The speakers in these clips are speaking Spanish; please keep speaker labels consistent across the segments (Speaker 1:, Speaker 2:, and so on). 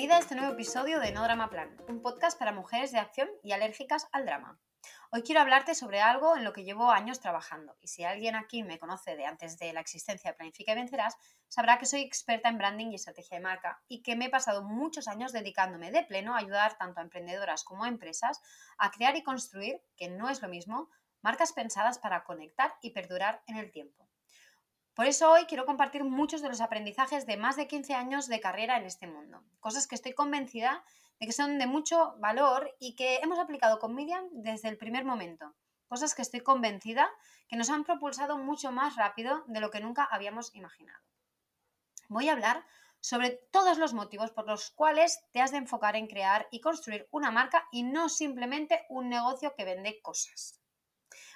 Speaker 1: Bienvenida a este nuevo episodio de No Drama Plan, un podcast para mujeres de acción y alérgicas al drama. Hoy quiero hablarte sobre algo en lo que llevo años trabajando y si alguien aquí me conoce de antes de la existencia de Planifica y Vencerás, sabrá que soy experta en branding y estrategia de marca y que me he pasado muchos años dedicándome de pleno a ayudar tanto a emprendedoras como a empresas a crear y construir, que no es lo mismo, marcas pensadas para conectar y perdurar en el tiempo. Por eso hoy quiero compartir muchos de los aprendizajes de más de 15 años de carrera en este mundo, cosas que estoy convencida de que son de mucho valor y que hemos aplicado con Miriam desde el primer momento, cosas que estoy convencida que nos han propulsado mucho más rápido de lo que nunca habíamos imaginado. Voy a hablar sobre todos los motivos por los cuales te has de enfocar en crear y construir una marca y no simplemente un negocio que vende cosas.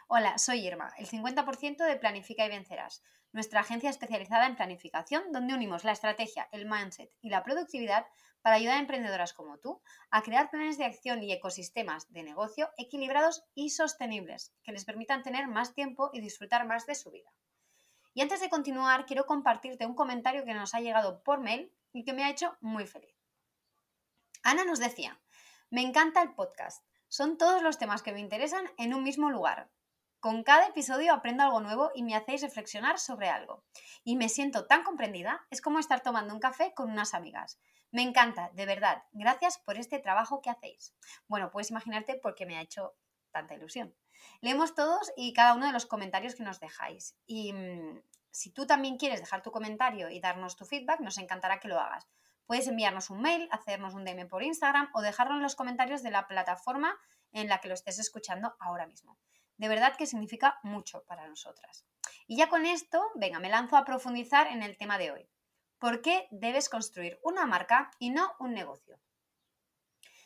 Speaker 1: Hola, soy Irma, el 50% de Planifica y Vencerás nuestra agencia especializada en planificación, donde unimos la estrategia, el mindset y la productividad para ayudar a emprendedoras como tú a crear planes de acción y ecosistemas de negocio equilibrados y sostenibles que les permitan tener más tiempo y disfrutar más de su vida. Y antes de continuar, quiero compartirte un comentario que nos ha llegado por mail y que me ha hecho muy feliz. Ana nos decía, me encanta el podcast. Son todos los temas que me interesan en un mismo lugar. Con cada episodio aprendo algo nuevo y me hacéis reflexionar sobre algo. Y me siento tan comprendida, es como estar tomando un café con unas amigas. Me encanta, de verdad. Gracias por este trabajo que hacéis. Bueno, puedes imaginarte por qué me ha hecho tanta ilusión. Leemos todos y cada uno de los comentarios que nos dejáis. Y mm, si tú también quieres dejar tu comentario y darnos tu feedback, nos encantará que lo hagas. Puedes enviarnos un mail, hacernos un DM por Instagram o dejarlo en los comentarios de la plataforma en la que lo estés escuchando ahora mismo de verdad que significa mucho para nosotras. Y ya con esto, venga, me lanzo a profundizar en el tema de hoy. ¿Por qué debes construir una marca y no un negocio?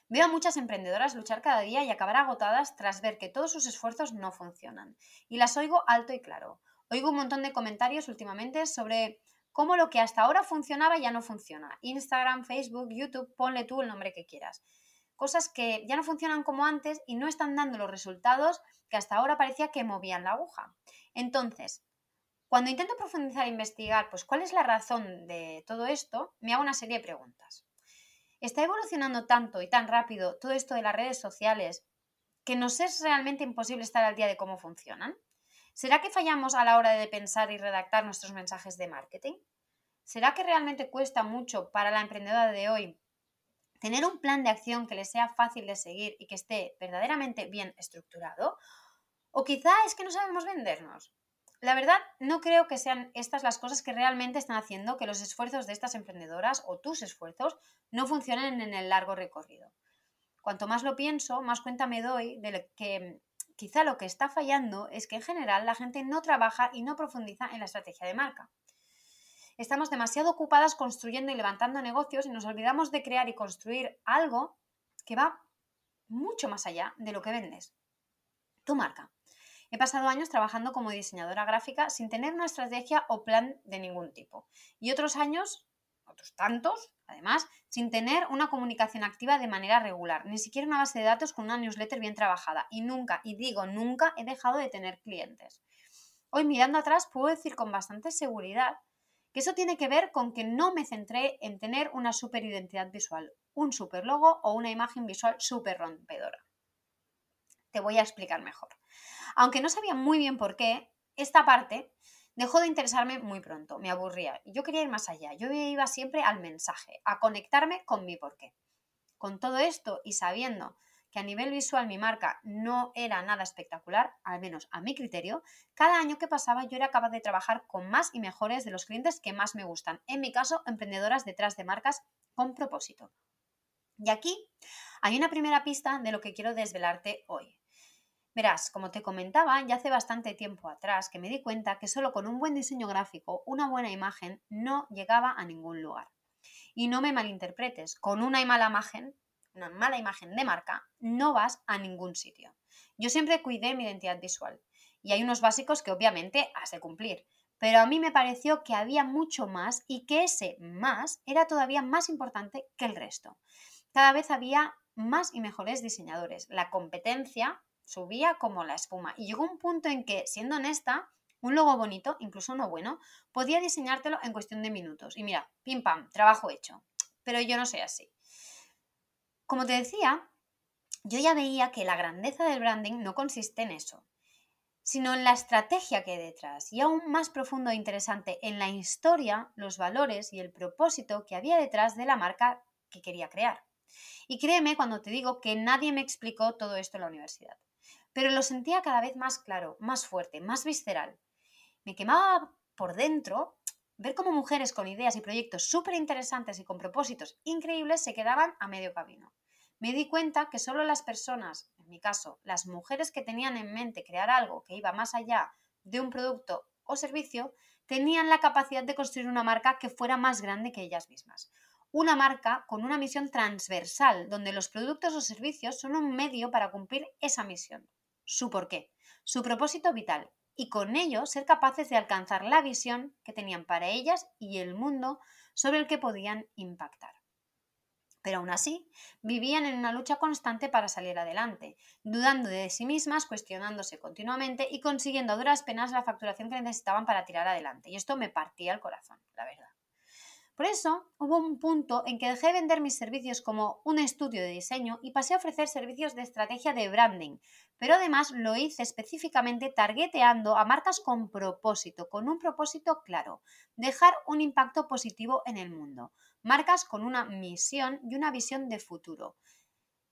Speaker 1: Veo a muchas emprendedoras luchar cada día y acabar agotadas tras ver que todos sus esfuerzos no funcionan. Y las oigo alto y claro. Oigo un montón de comentarios últimamente sobre cómo lo que hasta ahora funcionaba ya no funciona. Instagram, Facebook, YouTube, ponle tú el nombre que quieras cosas que ya no funcionan como antes y no están dando los resultados que hasta ahora parecía que movían la aguja. Entonces, cuando intento profundizar e investigar, pues cuál es la razón de todo esto, me hago una serie de preguntas. ¿Está evolucionando tanto y tan rápido todo esto de las redes sociales que nos es realmente imposible estar al día de cómo funcionan? ¿Será que fallamos a la hora de pensar y redactar nuestros mensajes de marketing? ¿Será que realmente cuesta mucho para la emprendedora de hoy tener un plan de acción que le sea fácil de seguir y que esté verdaderamente bien estructurado, o quizá es que no sabemos vendernos. La verdad, no creo que sean estas las cosas que realmente están haciendo que los esfuerzos de estas emprendedoras o tus esfuerzos no funcionen en el largo recorrido. Cuanto más lo pienso, más cuenta me doy de que quizá lo que está fallando es que en general la gente no trabaja y no profundiza en la estrategia de marca. Estamos demasiado ocupadas construyendo y levantando negocios y nos olvidamos de crear y construir algo que va mucho más allá de lo que vendes. Tu marca. He pasado años trabajando como diseñadora gráfica sin tener una estrategia o plan de ningún tipo. Y otros años, otros tantos, además, sin tener una comunicación activa de manera regular, ni siquiera una base de datos con una newsletter bien trabajada. Y nunca, y digo nunca, he dejado de tener clientes. Hoy mirando atrás puedo decir con bastante seguridad Que eso tiene que ver con que no me centré en tener una super identidad visual, un super logo o una imagen visual súper rompedora. Te voy a explicar mejor. Aunque no sabía muy bien por qué, esta parte dejó de interesarme muy pronto, me aburría. Yo quería ir más allá, yo iba siempre al mensaje, a conectarme con mi porqué. Con todo esto y sabiendo que a nivel visual mi marca no era nada espectacular, al menos a mi criterio, cada año que pasaba yo era capaz de trabajar con más y mejores de los clientes que más me gustan. En mi caso, emprendedoras detrás de marcas con propósito. Y aquí hay una primera pista de lo que quiero desvelarte hoy. Verás, como te comentaba ya hace bastante tiempo atrás que me di cuenta que solo con un buen diseño gráfico, una buena imagen, no llegaba a ningún lugar. Y no me malinterpretes, con una mala imagen una mala imagen de marca, no vas a ningún sitio. Yo siempre cuidé mi identidad visual y hay unos básicos que obviamente has de cumplir, pero a mí me pareció que había mucho más y que ese más era todavía más importante que el resto. Cada vez había más y mejores diseñadores. La competencia subía como la espuma y llegó un punto en que, siendo honesta, un logo bonito, incluso uno bueno, podía diseñártelo en cuestión de minutos. Y mira, pim pam, trabajo hecho. Pero yo no soy así. Como te decía, yo ya veía que la grandeza del branding no consiste en eso, sino en la estrategia que hay detrás y aún más profundo e interesante en la historia, los valores y el propósito que había detrás de la marca que quería crear. Y créeme cuando te digo que nadie me explicó todo esto en la universidad, pero lo sentía cada vez más claro, más fuerte, más visceral. Me quemaba por dentro ver cómo mujeres con ideas y proyectos súper interesantes y con propósitos increíbles se quedaban a medio camino. Me di cuenta que solo las personas, en mi caso, las mujeres que tenían en mente crear algo que iba más allá de un producto o servicio, tenían la capacidad de construir una marca que fuera más grande que ellas mismas. Una marca con una misión transversal, donde los productos o servicios son un medio para cumplir esa misión. Su porqué, su propósito vital, y con ello ser capaces de alcanzar la visión que tenían para ellas y el mundo sobre el que podían impactar. Pero aún así, vivían en una lucha constante para salir adelante, dudando de sí mismas, cuestionándose continuamente y consiguiendo a duras penas la facturación que necesitaban para tirar adelante. Y esto me partía el corazón, la verdad. Por eso hubo un punto en que dejé de vender mis servicios como un estudio de diseño y pasé a ofrecer servicios de estrategia de branding, pero además lo hice específicamente targeteando a marcas con propósito, con un propósito claro, dejar un impacto positivo en el mundo, marcas con una misión y una visión de futuro,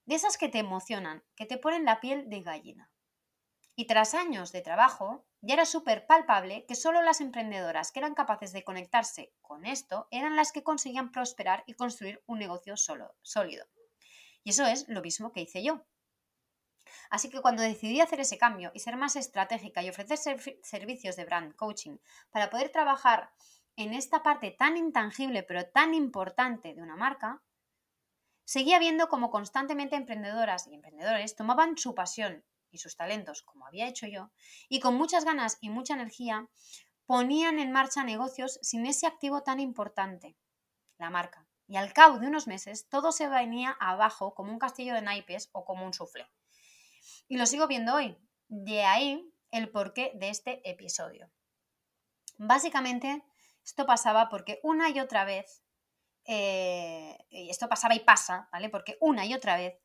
Speaker 1: de esas que te emocionan, que te ponen la piel de gallina. Y tras años de trabajo, ya era súper palpable que solo las emprendedoras que eran capaces de conectarse con esto eran las que conseguían prosperar y construir un negocio sólido. Y eso es lo mismo que hice yo. Así que cuando decidí hacer ese cambio y ser más estratégica y ofrecer servicios de brand coaching para poder trabajar en esta parte tan intangible pero tan importante de una marca, seguía viendo como constantemente emprendedoras y emprendedores tomaban su pasión y sus talentos, como había hecho yo, y con muchas ganas y mucha energía, ponían en marcha negocios sin ese activo tan importante, la marca. Y al cabo de unos meses todo se venía abajo como un castillo de naipes o como un sufle. Y lo sigo viendo hoy. De ahí el porqué de este episodio. Básicamente, esto pasaba porque una y otra vez, eh, y esto pasaba y pasa, ¿vale? Porque una y otra vez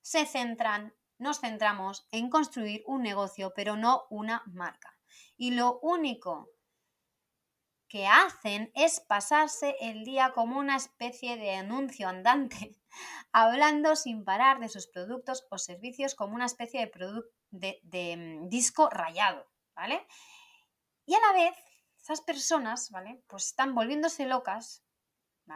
Speaker 1: se centran nos centramos en construir un negocio, pero no una marca. Y lo único que hacen es pasarse el día como una especie de anuncio andante, hablando sin parar de sus productos o servicios como una especie de, mm, disco rayado, ¿vale? Y a la vez, esas personas, ¿vale? Pues están volviéndose locas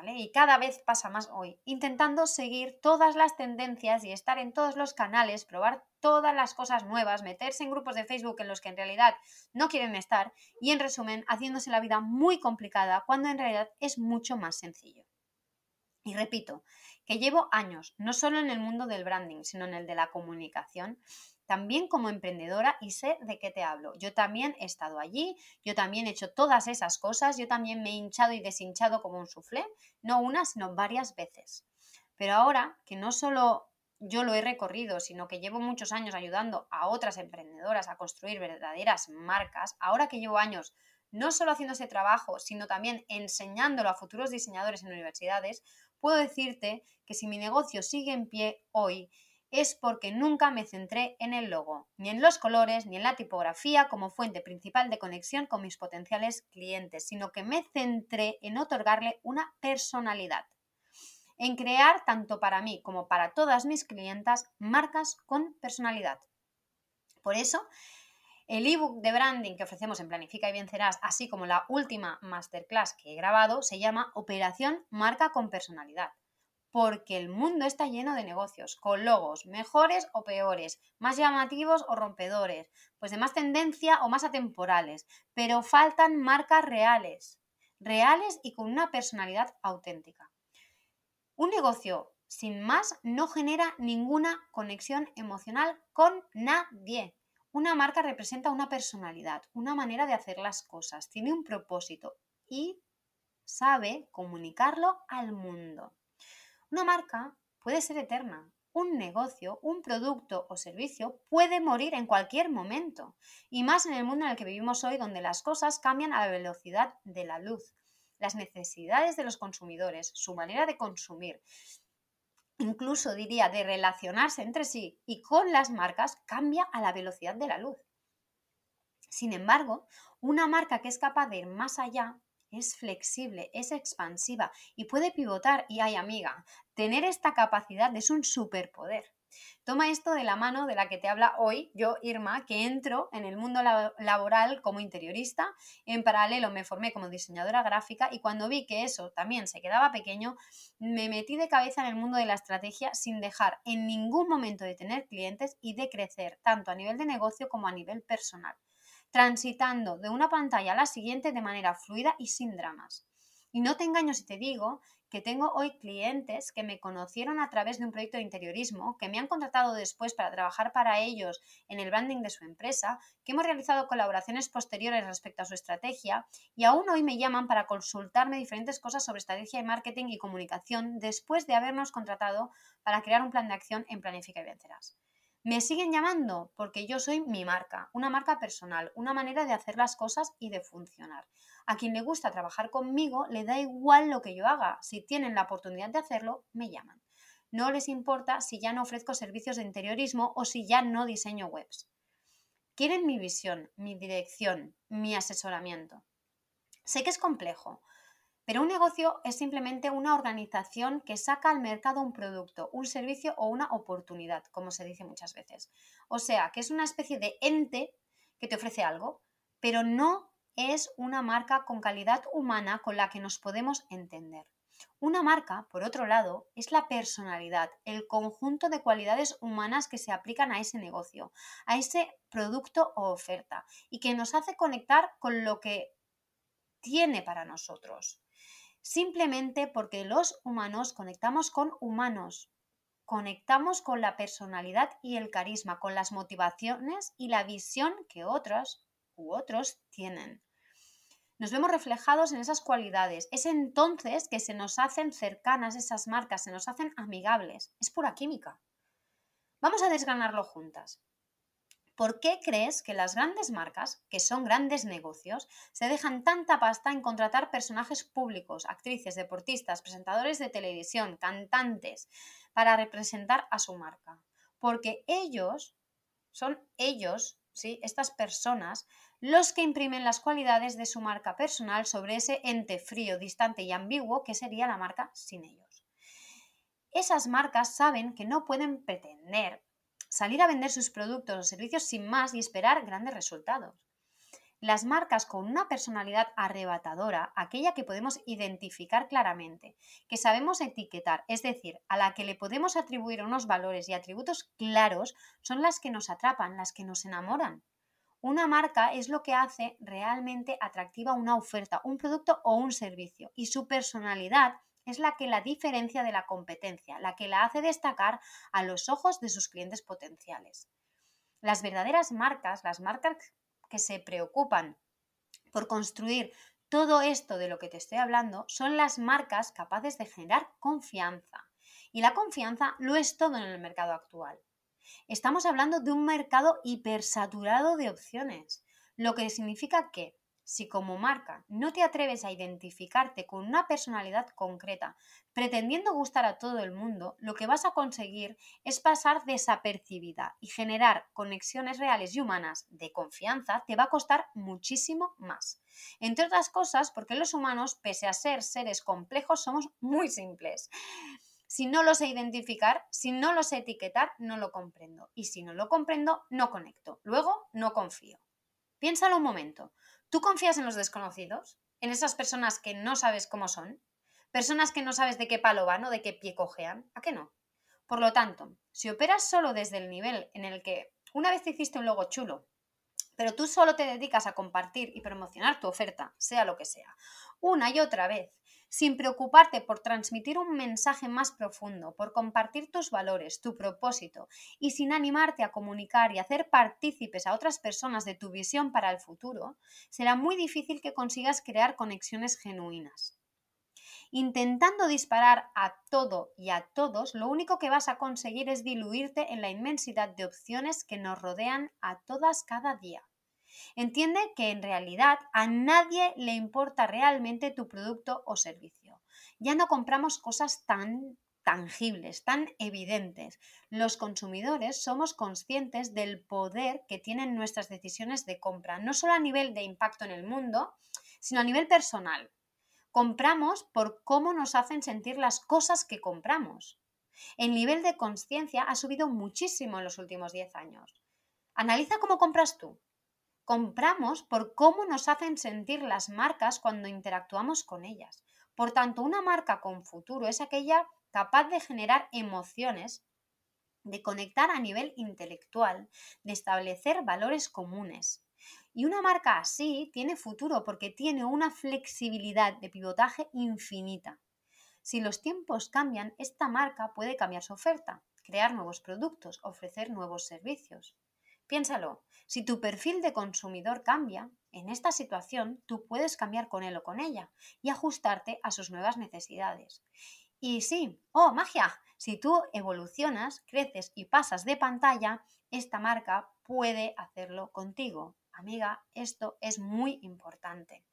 Speaker 1: y cada vez pasa más hoy, intentando seguir todas las tendencias y estar en todos los canales, probar todas las cosas nuevas, meterse en grupos de Facebook en los que en realidad no quieren estar y en resumen, haciéndose la vida muy complicada cuando en realidad es mucho más sencillo. Y repito, que llevo años, no solo en el mundo del branding, sino en el de la comunicación, también como emprendedora y sé de qué te hablo. Yo también he estado allí, yo también he hecho todas esas cosas, yo también me he hinchado y deshinchado como un soufflé, no una, sino varias veces. Pero ahora que no solo yo lo he recorrido, sino que llevo muchos años ayudando a otras emprendedoras a construir verdaderas marcas, ahora que llevo años no solo haciendo ese trabajo, sino también enseñándolo a futuros diseñadores en universidades, puedo decirte que si mi negocio sigue en pie hoy, es porque nunca me centré en el logo, ni en los colores, ni en la tipografía como fuente principal de conexión con mis potenciales clientes, sino que me centré en otorgarle una personalidad, en crear tanto para mí como para todas mis clientas marcas con personalidad. Por eso, el ebook de branding que ofrecemos en Planifica y Vencerás, así como la última masterclass que he grabado, se llama Operación Marca con Personalidad porque el mundo está lleno de negocios, con logos mejores o peores, más llamativos o rompedores, pues de más tendencia o más atemporales, pero faltan marcas reales, reales y con una personalidad auténtica. Un negocio sin más no genera ninguna conexión emocional con nadie. Una marca representa una personalidad, una manera de hacer las cosas, tiene un propósito y sabe comunicarlo al mundo. Una marca puede ser eterna. Un negocio, un producto o servicio puede morir en cualquier momento. Y más en el mundo en el que vivimos hoy, donde las cosas cambian a la velocidad de la luz. Las necesidades de los consumidores, su manera de consumir, incluso diría de relacionarse entre sí y con las marcas, cambia a la velocidad de la luz. Sin embargo, una marca que es capaz de ir más allá es flexible, es expansiva y puede pivotar. Y ay, amiga, tener esta capacidad es un superpoder. Toma esto de la mano de la que te habla hoy, yo, Irma, que entro en el mundo laboral como interiorista. En paralelo me formé como diseñadora gráfica y cuando vi que eso también se quedaba pequeño, me metí de cabeza en el mundo de la estrategia sin dejar en ningún momento de tener clientes y de crecer, tanto a nivel de negocio como a nivel personal transitando de una pantalla a la siguiente de manera fluida y sin dramas. Y no te engaño si te digo que tengo hoy clientes que me conocieron a través de un proyecto de interiorismo, que me han contratado después para trabajar para ellos en el branding de su empresa, que hemos realizado colaboraciones posteriores respecto a su estrategia y aún hoy me llaman para consultarme diferentes cosas sobre estrategia de marketing y comunicación después de habernos contratado para crear un plan de acción en Planifica y Vencerás. Me siguen llamando porque yo soy mi marca, una marca personal, una manera de hacer las cosas y de funcionar. A quien le gusta trabajar conmigo le da igual lo que yo haga. Si tienen la oportunidad de hacerlo, me llaman. No les importa si ya no ofrezco servicios de interiorismo o si ya no diseño webs. Quieren mi visión, mi dirección, mi asesoramiento. Sé que es complejo, pero un negocio es simplemente una organización que saca al mercado un producto, un servicio o una oportunidad, como se dice muchas veces. O sea, que es una especie de ente que te ofrece algo, pero no es una marca con calidad humana con la que nos podemos entender. Una marca, por otro lado, es la personalidad, el conjunto de cualidades humanas que se aplican a ese negocio, a ese producto o oferta, y que nos hace conectar con lo que tiene para nosotros simplemente porque los humanos conectamos con humanos, conectamos con la personalidad y el carisma, con las motivaciones y la visión que otros u otros tienen. Nos vemos reflejados en esas cualidades. Es entonces que se nos hacen cercanas esas marcas, se nos hacen amigables. Es pura química. Vamos a desgranarlo juntas. ¿Por qué crees que las grandes marcas, que son grandes negocios, se dejan tanta pasta en contratar personajes públicos, actrices, deportistas, presentadores de televisión, cantantes, para representar a su marca? Porque ellos, son ellos, ¿sí? estas personas, los que imprimen las cualidades de su marca personal sobre ese ente frío, distante y ambiguo que sería la marca sin ellos. Esas marcas saben que no pueden pretender salir a vender sus productos o servicios sin más y esperar grandes resultados. Las marcas con una personalidad arrebatadora, aquella que podemos identificar claramente, que sabemos etiquetar, es decir, a la que le podemos atribuir unos valores y atributos claros, son las que nos atrapan, las que nos enamoran. Una marca es lo que hace realmente atractiva una oferta, un producto o un servicio, y su personalidad es la que la diferencia de la competencia, la que la hace destacar a los ojos de sus clientes potenciales. Las verdaderas marcas, las marcas que se preocupan por construir todo esto de lo que te estoy hablando, son las marcas capaces de generar confianza. Y la confianza lo es todo en el mercado actual. Estamos hablando de un mercado hipersaturado de opciones, lo que significa que si como marca no te atreves a identificarte con una personalidad concreta, pretendiendo gustar a todo el mundo, lo que vas a conseguir es pasar desapercibida y generar conexiones reales y humanas de confianza te va a costar muchísimo más. Entre otras cosas, porque los humanos, pese a ser seres complejos, somos muy simples. Si no lo sé identificar, si no lo sé etiquetar, no lo comprendo. Y si no lo comprendo, no conecto. Luego, no confío. Piénsalo un momento. ¿Tú confías en los desconocidos? ¿En esas personas que no sabes cómo son? ¿Personas que no sabes de qué palo van o de qué pie cojean? ¿A qué no? Por lo tanto, si operas solo desde el nivel en el que una vez hiciste un logo chulo, pero tú solo te dedicas a compartir y promocionar tu oferta, sea lo que sea, una y otra vez, sin preocuparte por transmitir un mensaje más profundo, por compartir tus valores, tu propósito y sin animarte a comunicar y hacer partícipes a otras personas de tu visión para el futuro, será muy difícil que consigas crear conexiones genuinas. Intentando disparar a todo y a todos, lo único que vas a conseguir es diluirte en la inmensidad de opciones que nos rodean a todas cada día. Entiende que en realidad a nadie le importa realmente tu producto o servicio. Ya no compramos cosas tan tangibles, tan evidentes. Los consumidores somos conscientes del poder que tienen nuestras decisiones de compra, no solo a nivel de impacto en el mundo, sino a nivel personal. Compramos por cómo nos hacen sentir las cosas que compramos. El nivel de conciencia ha subido muchísimo en los últimos 10 años. Analiza cómo compras tú. Compramos por cómo nos hacen sentir las marcas cuando interactuamos con ellas. Por tanto, una marca con futuro es aquella capaz de generar emociones, de conectar a nivel intelectual, de establecer valores comunes. Y una marca así tiene futuro porque tiene una flexibilidad de pivotaje infinita. Si los tiempos cambian, esta marca puede cambiar su oferta, crear nuevos productos, ofrecer nuevos servicios. Piénsalo, si tu perfil de consumidor cambia, en esta situación tú puedes cambiar con él o con ella y ajustarte a sus nuevas necesidades. Y sí, oh, magia, si tú evolucionas, creces y pasas de pantalla, esta marca puede hacerlo contigo. Amiga, esto es muy importante.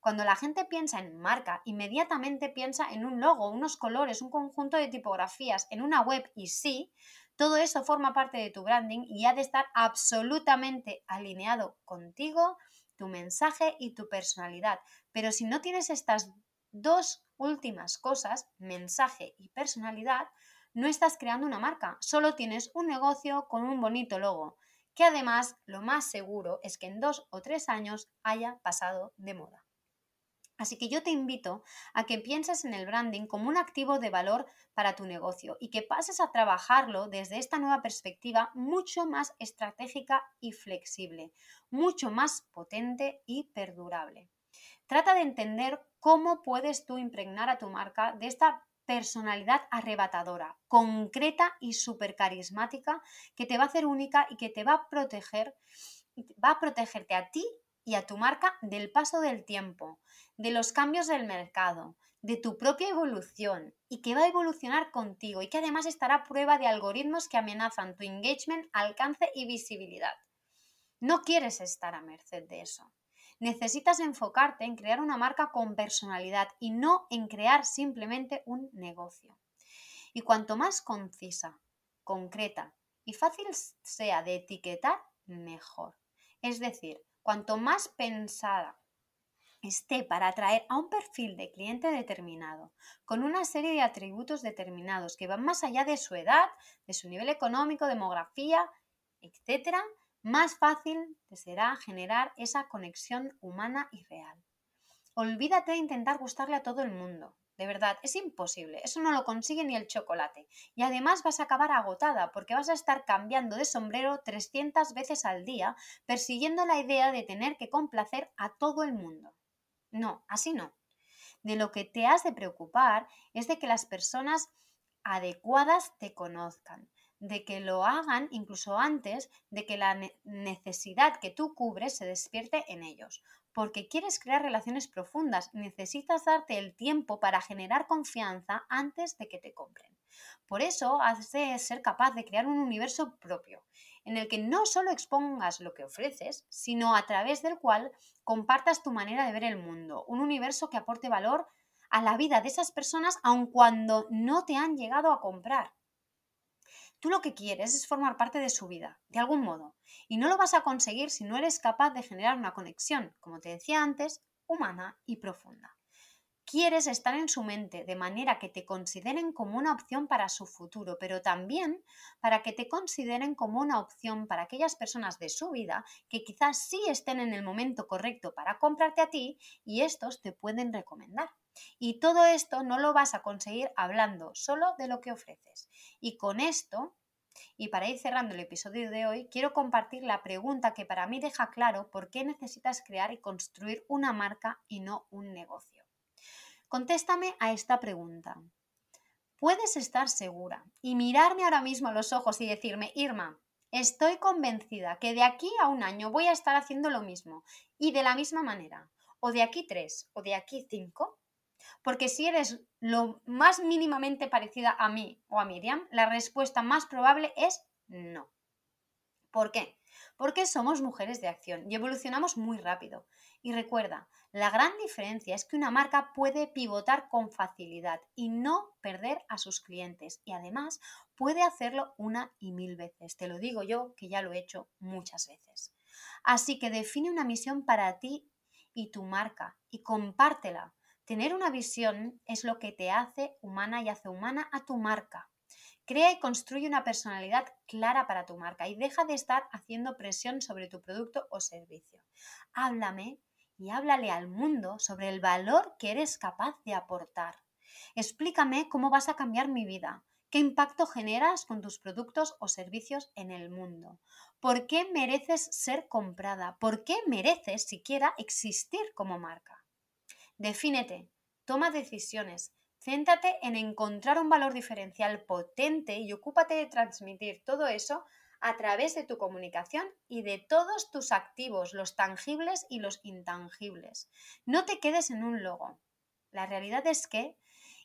Speaker 1: Cuando la gente piensa en marca, inmediatamente piensa en un logo, unos colores, un conjunto de tipografías, en una web y sí, todo eso forma parte de tu branding y ha de estar absolutamente alineado contigo, tu mensaje y tu personalidad. Pero si no tienes estas dos últimas cosas, mensaje y personalidad, no estás creando una marca, solo tienes un negocio con un bonito logo, que además lo más seguro es que en dos o tres años haya pasado de moda. Así que yo te invito a que pienses en el branding como un activo de valor para tu negocio y que pases a trabajarlo desde esta nueva perspectiva mucho más estratégica y flexible, mucho más potente y perdurable. Trata de entender cómo puedes tú impregnar a tu marca de esta personalidad arrebatadora, concreta y súper carismática que te va a hacer única y que te va a proteger, va a protegerte a ti y a tu marca del paso del tiempo, de los cambios del mercado, de tu propia evolución y que va a evolucionar contigo y que además estará a prueba de algoritmos que amenazan tu engagement, alcance y visibilidad. No quieres estar a merced de eso. Necesitas enfocarte en crear una marca con personalidad y no en crear simplemente un negocio. Y cuanto más concisa, concreta y fácil sea de etiquetar, mejor. Es decir, cuanto más pensada esté para atraer a un perfil de cliente determinado, con una serie de atributos determinados que van más allá de su edad, de su nivel económico, demografía, etc., más fácil te será generar esa conexión humana y real. Olvídate de intentar gustarle a todo el mundo. De verdad, es imposible. Eso no lo consigue ni el chocolate. Y además vas a acabar agotada porque vas a estar cambiando de sombrero 300 veces al día persiguiendo la idea de tener que complacer a todo el mundo. No, así no. De lo que te has de preocupar es de que las personas adecuadas te conozcan, de que lo hagan incluso antes de que la necesidad que tú cubres se despierte en ellos porque quieres crear relaciones profundas, necesitas darte el tiempo para generar confianza antes de que te compren. Por eso has de ser capaz de crear un universo propio, en el que no solo expongas lo que ofreces, sino a través del cual compartas tu manera de ver el mundo, un universo que aporte valor a la vida de esas personas aun cuando no te han llegado a comprar. Tú lo que quieres es formar parte de su vida, de algún modo, y no lo vas a conseguir si no eres capaz de generar una conexión, como te decía antes, humana y profunda. Quieres estar en su mente de manera que te consideren como una opción para su futuro, pero también para que te consideren como una opción para aquellas personas de su vida que quizás sí estén en el momento correcto para comprarte a ti y estos te pueden recomendar. Y todo esto no lo vas a conseguir hablando solo de lo que ofreces. Y con esto, y para ir cerrando el episodio de hoy, quiero compartir la pregunta que para mí deja claro por qué necesitas crear y construir una marca y no un negocio. Contéstame a esta pregunta. Puedes estar segura y mirarme ahora mismo a los ojos y decirme, Irma, estoy convencida que de aquí a un año voy a estar haciendo lo mismo y de la misma manera, o de aquí tres, o de aquí cinco. Porque si eres lo más mínimamente parecida a mí o a Miriam, la respuesta más probable es no. ¿Por qué? Porque somos mujeres de acción y evolucionamos muy rápido. Y recuerda, la gran diferencia es que una marca puede pivotar con facilidad y no perder a sus clientes. Y además puede hacerlo una y mil veces. Te lo digo yo, que ya lo he hecho muchas veces. Así que define una misión para ti y tu marca y compártela. Tener una visión es lo que te hace humana y hace humana a tu marca. Crea y construye una personalidad clara para tu marca y deja de estar haciendo presión sobre tu producto o servicio. Háblame y háblale al mundo sobre el valor que eres capaz de aportar. Explícame cómo vas a cambiar mi vida, qué impacto generas con tus productos o servicios en el mundo, por qué mereces ser comprada, por qué mereces siquiera existir como marca. Defínete, toma decisiones, Céntrate en encontrar un valor diferencial potente y ocúpate de transmitir todo eso a través de tu comunicación y de todos tus activos, los tangibles y los intangibles. No te quedes en un logo. La realidad es que,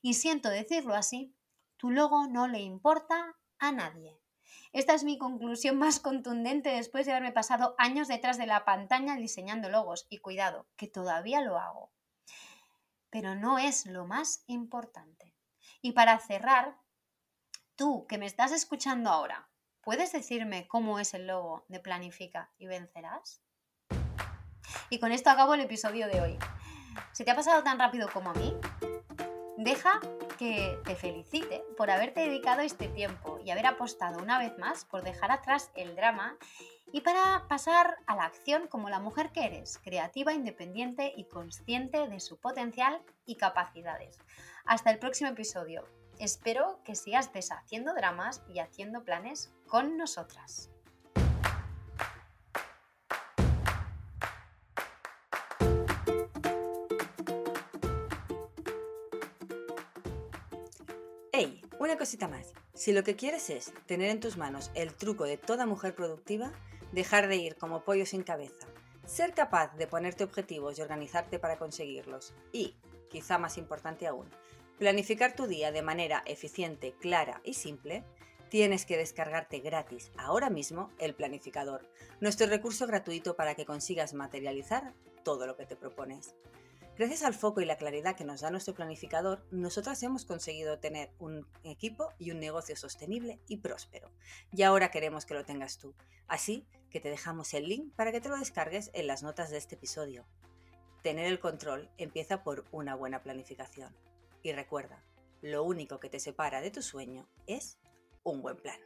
Speaker 1: y siento decirlo así, tu logo no le importa a nadie. Esta es mi conclusión más contundente después de haberme pasado años detrás de la pantalla diseñando logos y cuidado, que todavía lo hago pero no es lo más importante. Y para cerrar, tú que me estás escuchando ahora, ¿puedes decirme cómo es el logo de Planifica y Vencerás? Y con esto acabo el episodio de hoy. ¿Se te ha pasado tan rápido como a mí? Deja que te felicite por haberte dedicado este tiempo y haber apostado una vez más por dejar atrás el drama y para pasar a la acción como la mujer que eres, creativa, independiente y consciente de su potencial y capacidades. Hasta el próximo episodio. Espero que sigas deshaciendo dramas y haciendo planes con nosotras.
Speaker 2: ¡Hey! Una cosita más. Si lo que quieres es tener en tus manos el truco de toda mujer productiva, dejar de ir como pollo sin cabeza, ser capaz de ponerte objetivos y organizarte para conseguirlos y, quizá más importante aún, planificar tu día de manera eficiente, clara y simple, tienes que descargarte gratis ahora mismo el planificador, nuestro recurso gratuito para que consigas materializar todo lo que te propones. Gracias al foco y la claridad que nos da nuestro planificador, nosotras hemos conseguido tener un equipo y un negocio sostenible y próspero. Y ahora queremos que lo tengas tú. Así que te dejamos el link para que te lo descargues en las notas de este episodio. Tener el control empieza por una buena planificación. Y recuerda, lo único que te separa de tu sueño es un buen plan.